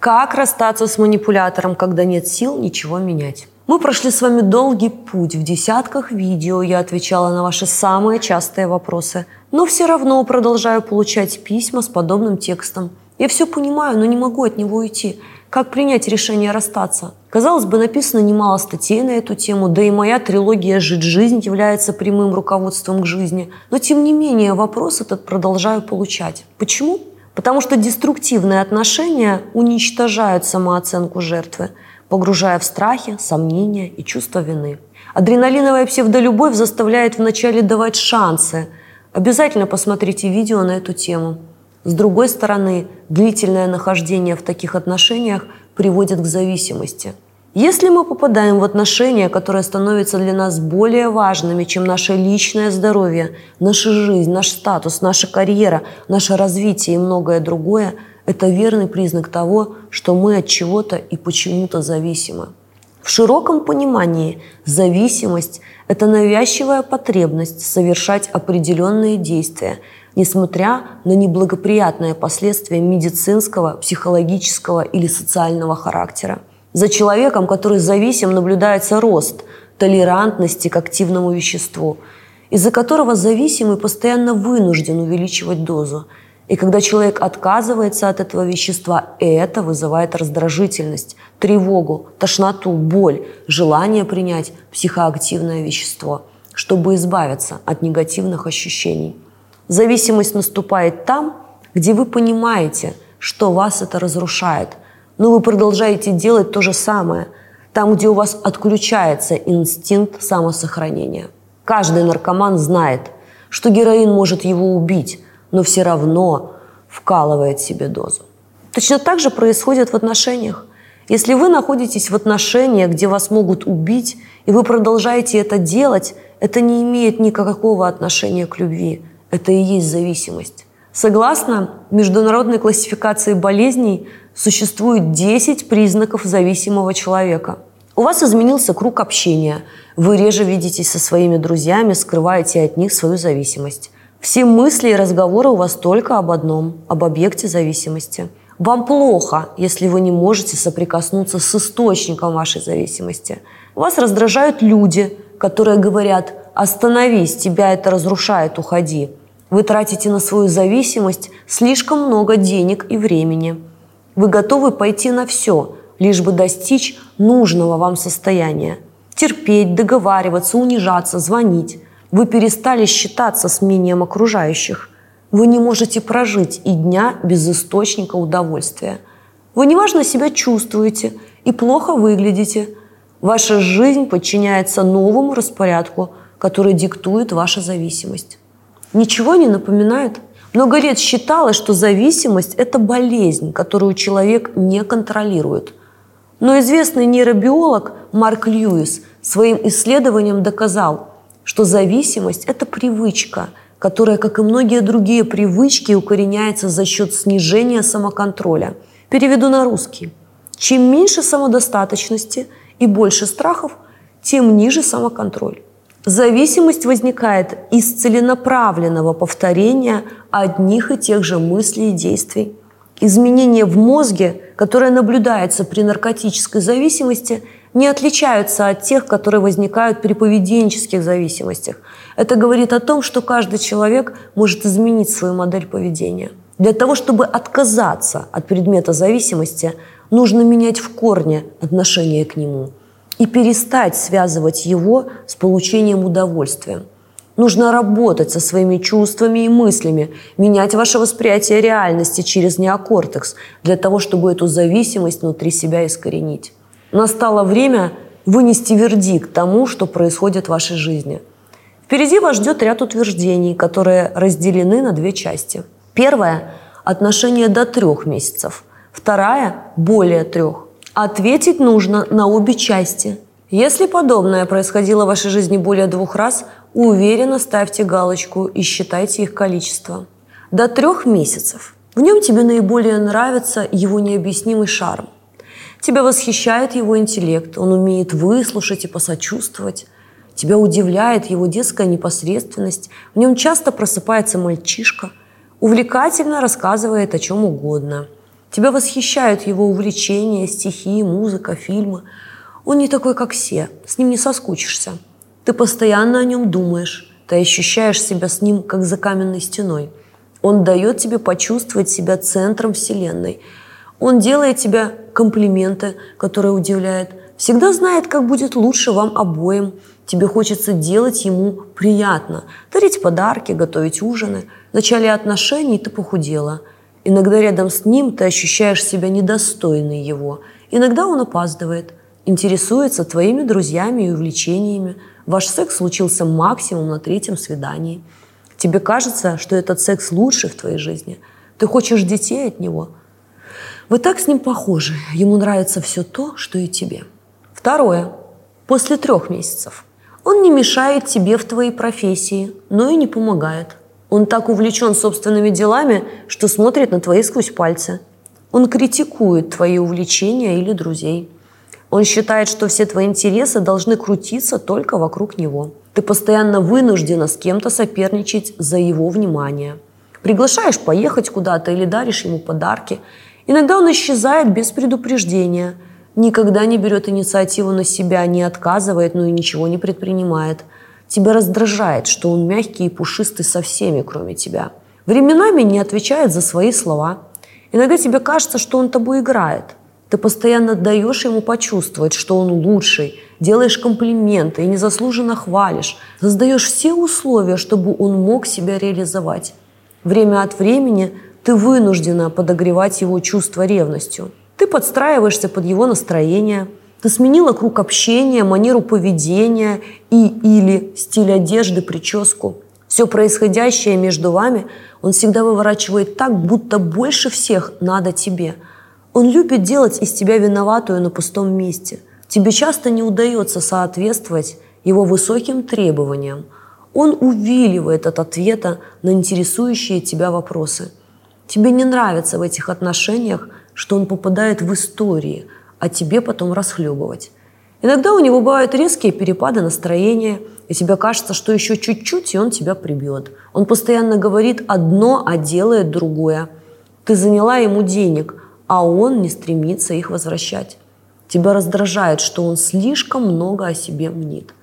Как расстаться с манипулятором, когда нет сил ничего менять? Мы прошли с вами долгий путь. В десятках видео я отвечала на ваши самые частые вопросы. Но все равно продолжаю получать письма с подобным текстом. Я все понимаю, но не могу от него уйти. Как принять решение расстаться? Казалось бы, написано немало статей на эту тему, да и моя трилогия «Жить жизнь» является прямым руководством к жизни. Но тем не менее вопрос этот продолжаю получать. Почему? Потому что деструктивные отношения уничтожают самооценку жертвы, погружая в страхи, сомнения и чувство вины. Адреналиновая псевдолюбовь заставляет вначале давать шансы. Обязательно посмотрите видео на эту тему. С другой стороны, длительное нахождение в таких отношениях приводит к зависимости – если мы попадаем в отношения, которые становятся для нас более важными, чем наше личное здоровье, наша жизнь, наш статус, наша карьера, наше развитие и многое другое, это верный признак того, что мы от чего-то и почему-то зависимы. В широком понимании зависимость – это навязчивая потребность совершать определенные действия, несмотря на неблагоприятные последствия медицинского, психологического или социального характера. За человеком, который зависим, наблюдается рост толерантности к активному веществу, из-за которого зависимый постоянно вынужден увеличивать дозу. И когда человек отказывается от этого вещества, это вызывает раздражительность, тревогу, тошноту, боль, желание принять психоактивное вещество, чтобы избавиться от негативных ощущений. Зависимость наступает там, где вы понимаете, что вас это разрушает, но вы продолжаете делать то же самое, там, где у вас отключается инстинкт самосохранения. Каждый наркоман знает, что героин может его убить, но все равно вкалывает себе дозу. Точно так же происходит в отношениях. Если вы находитесь в отношениях, где вас могут убить, и вы продолжаете это делать, это не имеет никакого отношения к любви. Это и есть зависимость. Согласно международной классификации болезней, существует 10 признаков зависимого человека. У вас изменился круг общения. Вы реже видитесь со своими друзьями, скрываете от них свою зависимость. Все мысли и разговоры у вас только об одном – об объекте зависимости. Вам плохо, если вы не можете соприкоснуться с источником вашей зависимости. Вас раздражают люди, которые говорят «остановись, тебя это разрушает, уходи». Вы тратите на свою зависимость слишком много денег и времени – вы готовы пойти на все, лишь бы достичь нужного вам состояния. Терпеть, договариваться, унижаться, звонить. Вы перестали считаться с мнением окружающих. Вы не можете прожить и дня без источника удовольствия. Вы неважно себя чувствуете и плохо выглядите. Ваша жизнь подчиняется новому распорядку, который диктует ваша зависимость. Ничего не напоминает – много лет считалось, что зависимость – это болезнь, которую человек не контролирует. Но известный нейробиолог Марк Льюис своим исследованием доказал, что зависимость – это привычка, которая, как и многие другие привычки, укореняется за счет снижения самоконтроля. Переведу на русский. Чем меньше самодостаточности и больше страхов, тем ниже самоконтроль. Зависимость возникает из целенаправленного повторения одних и тех же мыслей и действий. Изменения в мозге, которые наблюдаются при наркотической зависимости, не отличаются от тех, которые возникают при поведенческих зависимостях. Это говорит о том, что каждый человек может изменить свою модель поведения. Для того, чтобы отказаться от предмета зависимости, нужно менять в корне отношение к нему – и перестать связывать его с получением удовольствия. Нужно работать со своими чувствами и мыслями, менять ваше восприятие реальности через неокортекс для того, чтобы эту зависимость внутри себя искоренить. Настало время вынести вердикт тому, что происходит в вашей жизни. Впереди вас ждет ряд утверждений, которые разделены на две части. Первое – отношение до трех месяцев. Вторая – более трех. Ответить нужно на обе части. Если подобное происходило в вашей жизни более двух раз, уверенно ставьте галочку и считайте их количество. До трех месяцев. В нем тебе наиболее нравится его необъяснимый шарм. Тебя восхищает его интеллект, он умеет выслушать и посочувствовать. Тебя удивляет его детская непосредственность, в нем часто просыпается мальчишка, увлекательно рассказывает о чем угодно – Тебя восхищают его увлечения, стихи, музыка, фильмы. Он не такой, как все, с ним не соскучишься. Ты постоянно о нем думаешь, ты ощущаешь себя с ним, как за каменной стеной. Он дает тебе почувствовать себя центром Вселенной. Он делает тебе комплименты, которые удивляют. Всегда знает, как будет лучше вам обоим. Тебе хочется делать ему приятно. Дарить подарки, готовить ужины. В начале отношений ты похудела. Иногда рядом с ним ты ощущаешь себя недостойной его. Иногда он опаздывает. Интересуется твоими друзьями и увлечениями. Ваш секс случился максимум на третьем свидании. Тебе кажется, что этот секс лучше в твоей жизни. Ты хочешь детей от него. Вы так с ним похожи. Ему нравится все то, что и тебе. Второе. После трех месяцев. Он не мешает тебе в твоей профессии, но и не помогает. Он так увлечен собственными делами, что смотрит на твои сквозь пальцы. Он критикует твои увлечения или друзей. Он считает, что все твои интересы должны крутиться только вокруг него. Ты постоянно вынуждена с кем-то соперничать за его внимание. Приглашаешь поехать куда-то или даришь ему подарки. Иногда он исчезает без предупреждения, никогда не берет инициативу на себя, не отказывает, но и ничего не предпринимает – Тебя раздражает, что он мягкий и пушистый со всеми, кроме тебя. Временами не отвечает за свои слова. Иногда тебе кажется, что он тобой играет. Ты постоянно даешь ему почувствовать, что он лучший, делаешь комплименты и незаслуженно хвалишь, создаешь все условия, чтобы он мог себя реализовать. Время от времени ты вынуждена подогревать его чувство ревностью. Ты подстраиваешься под его настроение – ты сменила круг общения, манеру поведения и или стиль одежды, прическу. Все происходящее между вами он всегда выворачивает так, будто больше всех надо тебе. Он любит делать из тебя виноватую на пустом месте. Тебе часто не удается соответствовать его высоким требованиям. Он увиливает от ответа на интересующие тебя вопросы. Тебе не нравится в этих отношениях, что он попадает в истории – а тебе потом расхлебывать. Иногда у него бывают резкие перепады настроения, и тебе кажется, что еще чуть-чуть, и он тебя прибьет. Он постоянно говорит одно, а делает другое. Ты заняла ему денег, а он не стремится их возвращать. Тебя раздражает, что он слишком много о себе мнит.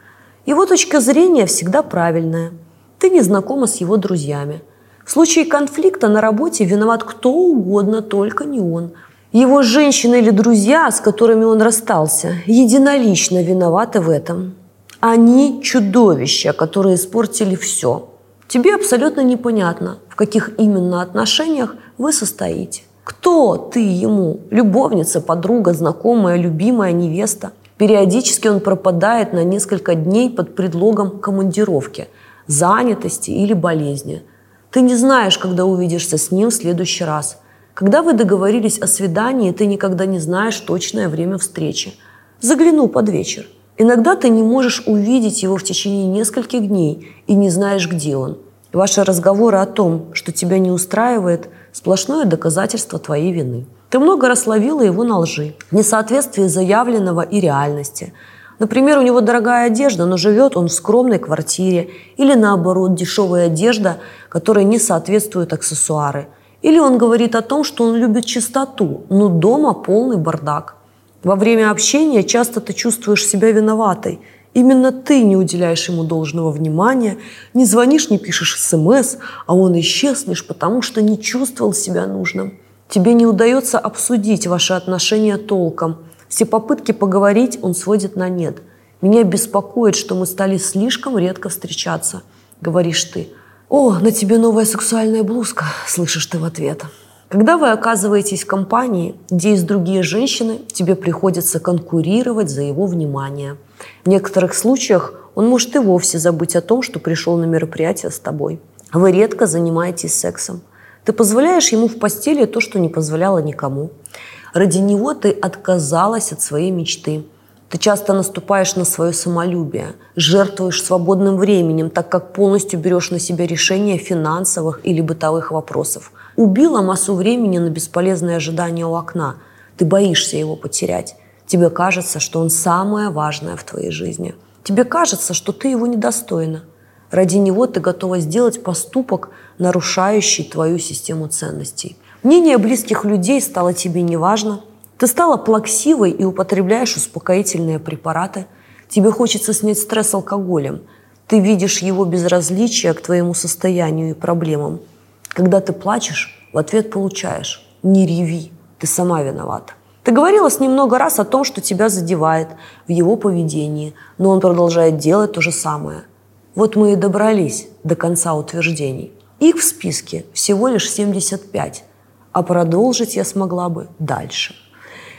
Его точка зрения всегда правильная. Ты не знакома с его друзьями. В случае конфликта на работе виноват кто угодно, только не он – его женщина или друзья, с которыми он расстался, единолично виноваты в этом. Они чудовища, которые испортили все. Тебе абсолютно непонятно, в каких именно отношениях вы состоите. Кто ты ему? Любовница, подруга, знакомая, любимая, невеста? Периодически он пропадает на несколько дней под предлогом командировки, занятости или болезни. Ты не знаешь, когда увидишься с ним в следующий раз – когда вы договорились о свидании, ты никогда не знаешь точное время встречи. Загляну под вечер. Иногда ты не можешь увидеть его в течение нескольких дней и не знаешь, где он. Ваши разговоры о том, что тебя не устраивает, сплошное доказательство твоей вины. Ты много раз ловила его на лжи, несоответствие заявленного и реальности. Например, у него дорогая одежда, но живет он в скромной квартире. Или наоборот, дешевая одежда, которой не соответствуют аксессуары – или он говорит о том, что он любит чистоту, но дома полный бардак. Во время общения часто ты чувствуешь себя виноватой. Именно ты не уделяешь ему должного внимания, не звонишь, не пишешь смс, а он исчез лишь потому, что не чувствовал себя нужным. Тебе не удается обсудить ваши отношения толком. Все попытки поговорить он сводит на нет. Меня беспокоит, что мы стали слишком редко встречаться, говоришь ты. «О, на тебе новая сексуальная блузка», – слышишь ты в ответ. Когда вы оказываетесь в компании, где есть другие женщины, тебе приходится конкурировать за его внимание. В некоторых случаях он может и вовсе забыть о том, что пришел на мероприятие с тобой. Вы редко занимаетесь сексом. Ты позволяешь ему в постели то, что не позволяла никому. Ради него ты отказалась от своей мечты – ты часто наступаешь на свое самолюбие, жертвуешь свободным временем, так как полностью берешь на себя решение финансовых или бытовых вопросов. Убила массу времени на бесполезное ожидание у окна. Ты боишься его потерять. Тебе кажется, что он самое важное в твоей жизни. Тебе кажется, что ты его недостойна. Ради него ты готова сделать поступок, нарушающий твою систему ценностей. Мнение близких людей стало тебе неважно. Ты стала плаксивой и употребляешь успокоительные препараты. Тебе хочется снять стресс алкоголем. Ты видишь его безразличие к твоему состоянию и проблемам. Когда ты плачешь, в ответ получаешь «не реви, ты сама виновата». Ты говорила с ним много раз о том, что тебя задевает в его поведении, но он продолжает делать то же самое. Вот мы и добрались до конца утверждений. Их в списке всего лишь 75, а продолжить я смогла бы дальше.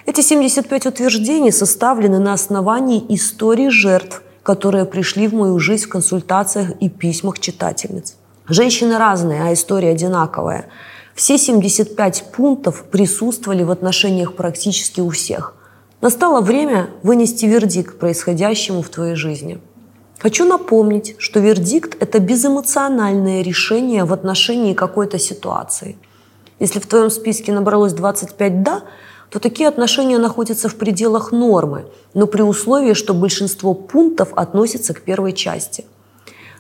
Эти 75 утверждений составлены на основании истории жертв, которые пришли в мою жизнь в консультациях и письмах читательниц. Женщины разные, а история одинаковая – все 75 пунктов присутствовали в отношениях практически у всех. Настало время вынести вердикт происходящему в твоей жизни. Хочу напомнить, что вердикт – это безэмоциональное решение в отношении какой-то ситуации. Если в твоем списке набралось 25 «да», то такие отношения находятся в пределах нормы, но при условии, что большинство пунктов относятся к первой части –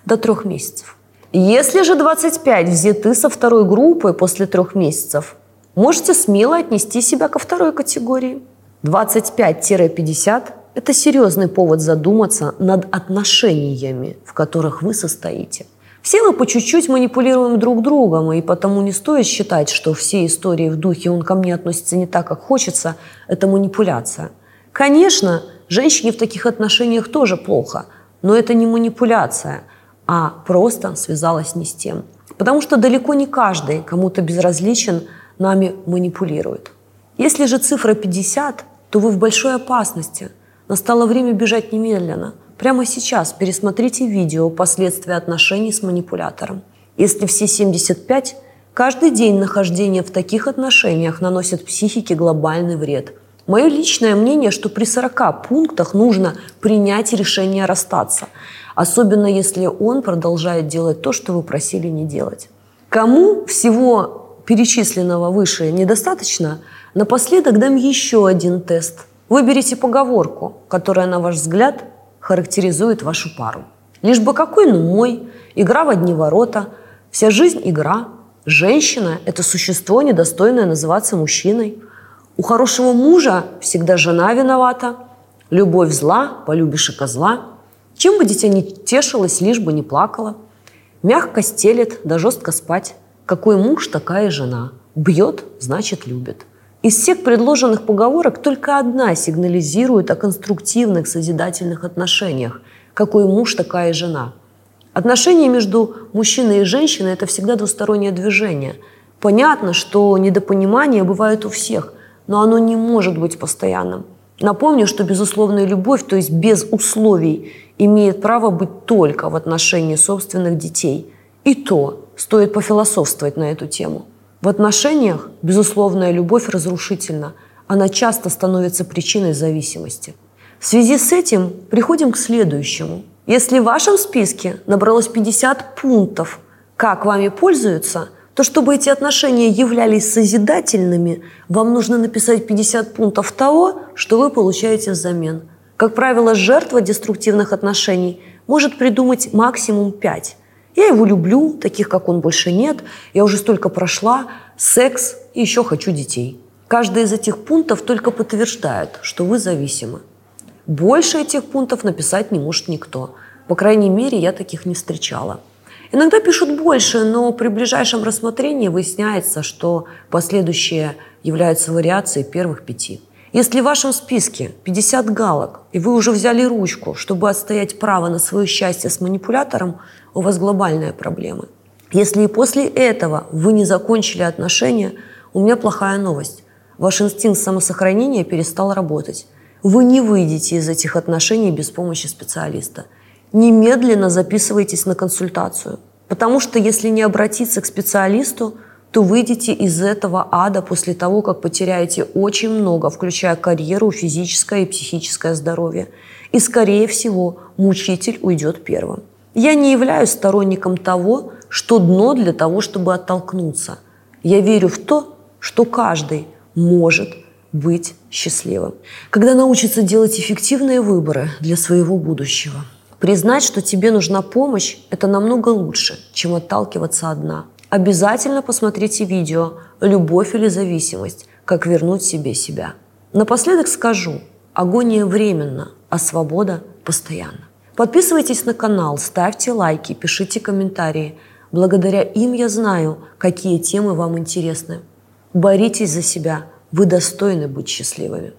до трех месяцев. Если же 25 взяты со второй группы после трех месяцев, можете смело отнести себя ко второй категории. 25-50 – это серьезный повод задуматься над отношениями, в которых вы состоите. Все мы по чуть-чуть манипулируем друг другом, и потому не стоит считать, что все истории в духе «он ко мне относится не так, как хочется» – это манипуляция. Конечно, женщине в таких отношениях тоже плохо, но это не манипуляция – а просто связалась не с тем. Потому что далеко не каждый кому-то безразличен нами манипулирует. Если же цифра 50, то вы в большой опасности. Настало время бежать немедленно. Прямо сейчас пересмотрите видео «Последствия отношений с манипулятором». Если все 75, каждый день нахождения в таких отношениях наносит психике глобальный вред. Мое личное мнение, что при 40 пунктах нужно принять решение расстаться – особенно если он продолжает делать то, что вы просили не делать. Кому всего перечисленного выше недостаточно, напоследок дам еще один тест. Выберите поговорку, которая, на ваш взгляд, характеризует вашу пару. Лишь бы какой, ну мой, игра в одни ворота, вся жизнь – игра, женщина – это существо, недостойное называться мужчиной. У хорошего мужа всегда жена виновата, любовь зла, полюбишь и козла – чем бы дитя не тешилось, лишь бы не плакала. Мягко стелет, да жестко спать. Какой муж, такая жена. Бьет, значит любит. Из всех предложенных поговорок только одна сигнализирует о конструктивных созидательных отношениях. Какой муж, такая жена. Отношения между мужчиной и женщиной – это всегда двустороннее движение. Понятно, что недопонимание бывает у всех, но оно не может быть постоянным. Напомню, что безусловная любовь, то есть без условий, имеет право быть только в отношении собственных детей. И то стоит пофилософствовать на эту тему. В отношениях безусловная любовь разрушительна. Она часто становится причиной зависимости. В связи с этим приходим к следующему. Если в вашем списке набралось 50 пунктов, как вами пользуются, то чтобы эти отношения являлись созидательными, вам нужно написать 50 пунктов того, что вы получаете взамен – как правило, жертва деструктивных отношений может придумать максимум пять. Я его люблю, таких, как он, больше нет. Я уже столько прошла. Секс и еще хочу детей. Каждый из этих пунктов только подтверждает, что вы зависимы. Больше этих пунктов написать не может никто. По крайней мере, я таких не встречала. Иногда пишут больше, но при ближайшем рассмотрении выясняется, что последующие являются вариацией первых пяти. Если в вашем списке 50 галок, и вы уже взяли ручку, чтобы отстоять право на свое счастье с манипулятором, у вас глобальные проблемы. Если и после этого вы не закончили отношения, у меня плохая новость. Ваш инстинкт самосохранения перестал работать. Вы не выйдете из этих отношений без помощи специалиста. Немедленно записывайтесь на консультацию. Потому что если не обратиться к специалисту, то выйдете из этого ада после того, как потеряете очень много, включая карьеру, физическое и психическое здоровье. И, скорее всего, мучитель уйдет первым. Я не являюсь сторонником того, что дно для того, чтобы оттолкнуться. Я верю в то, что каждый может быть счастливым. Когда научится делать эффективные выборы для своего будущего. Признать, что тебе нужна помощь, это намного лучше, чем отталкиваться одна. Обязательно посмотрите видео «Любовь или зависимость. Как вернуть себе себя». Напоследок скажу, агония временна, а свобода постоянна. Подписывайтесь на канал, ставьте лайки, пишите комментарии. Благодаря им я знаю, какие темы вам интересны. Боритесь за себя, вы достойны быть счастливыми.